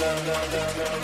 no, no, no, no.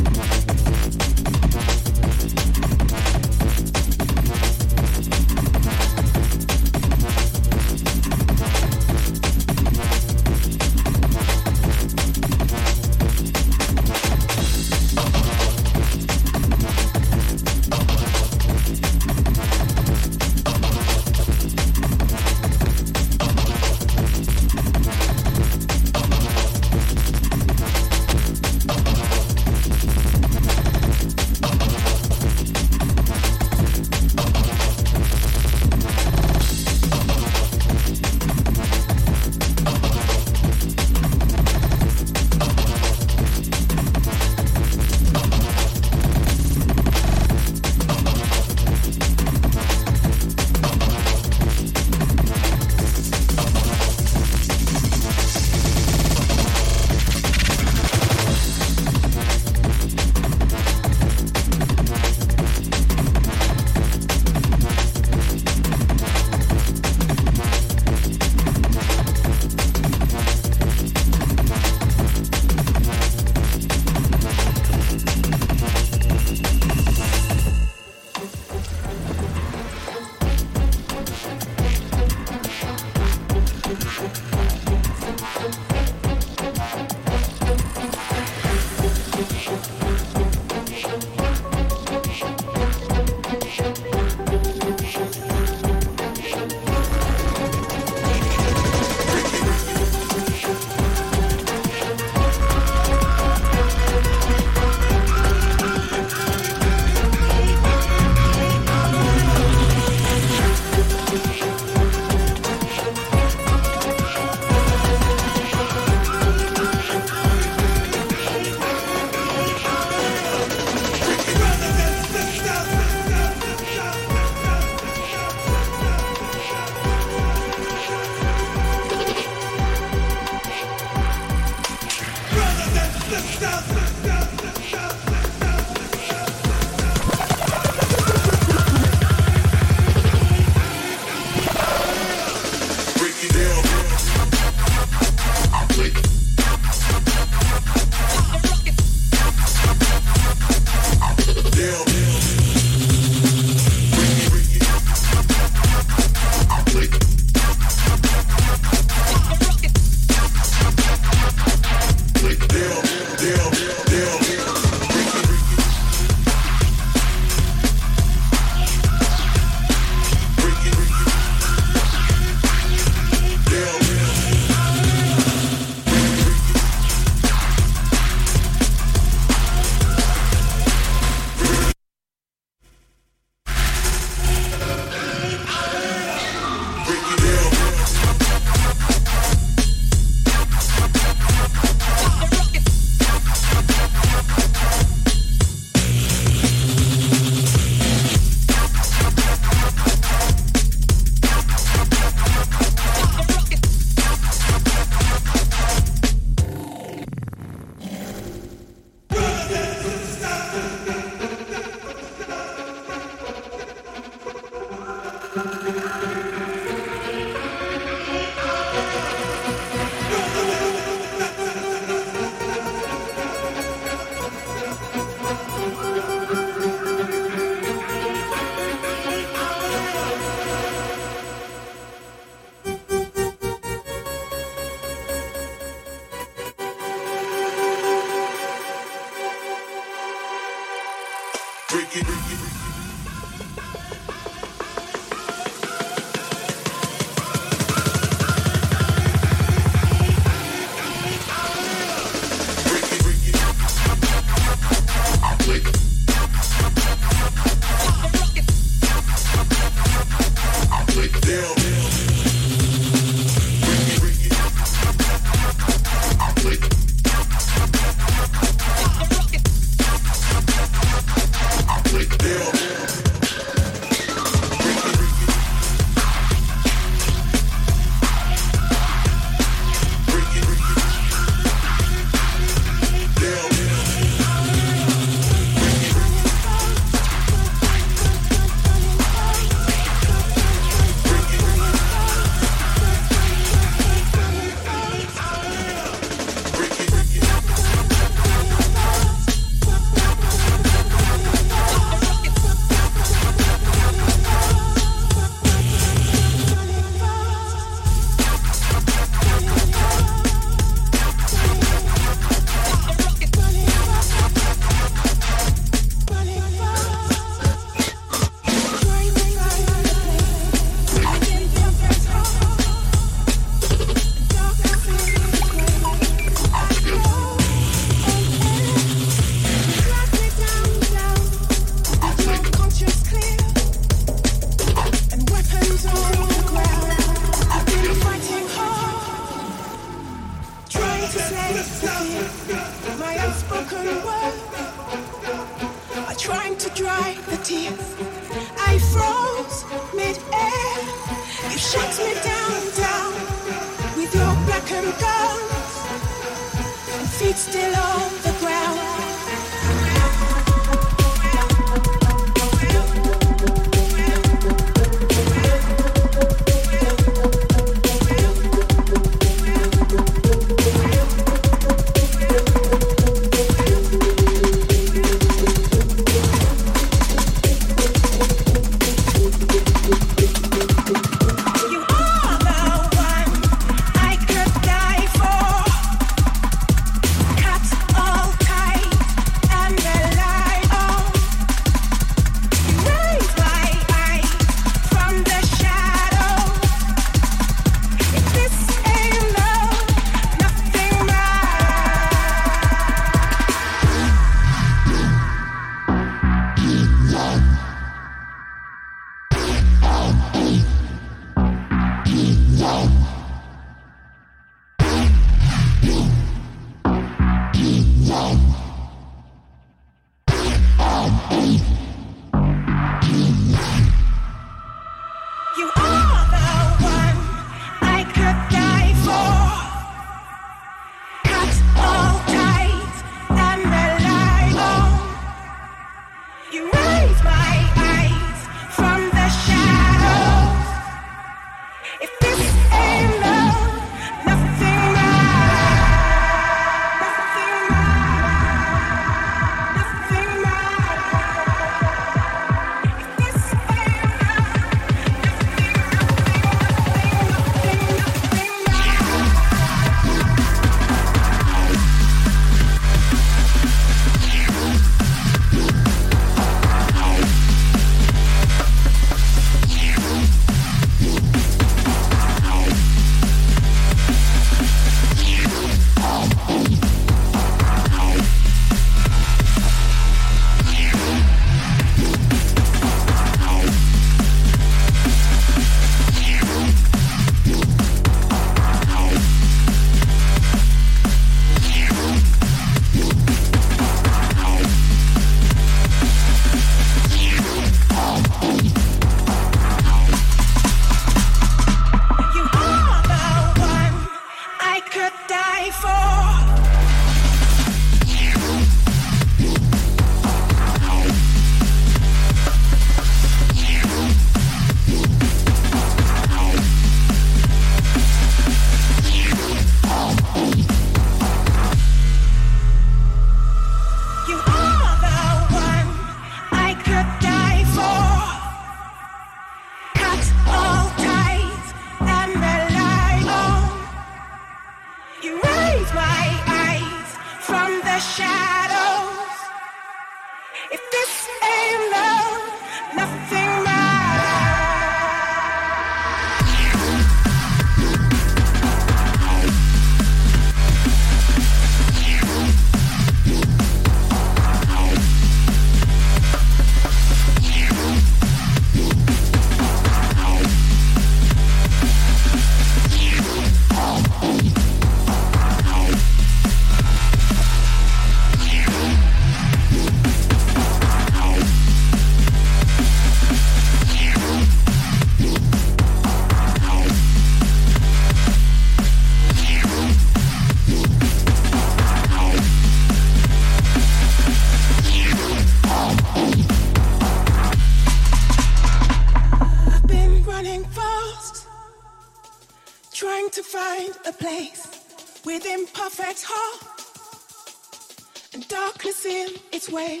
Way.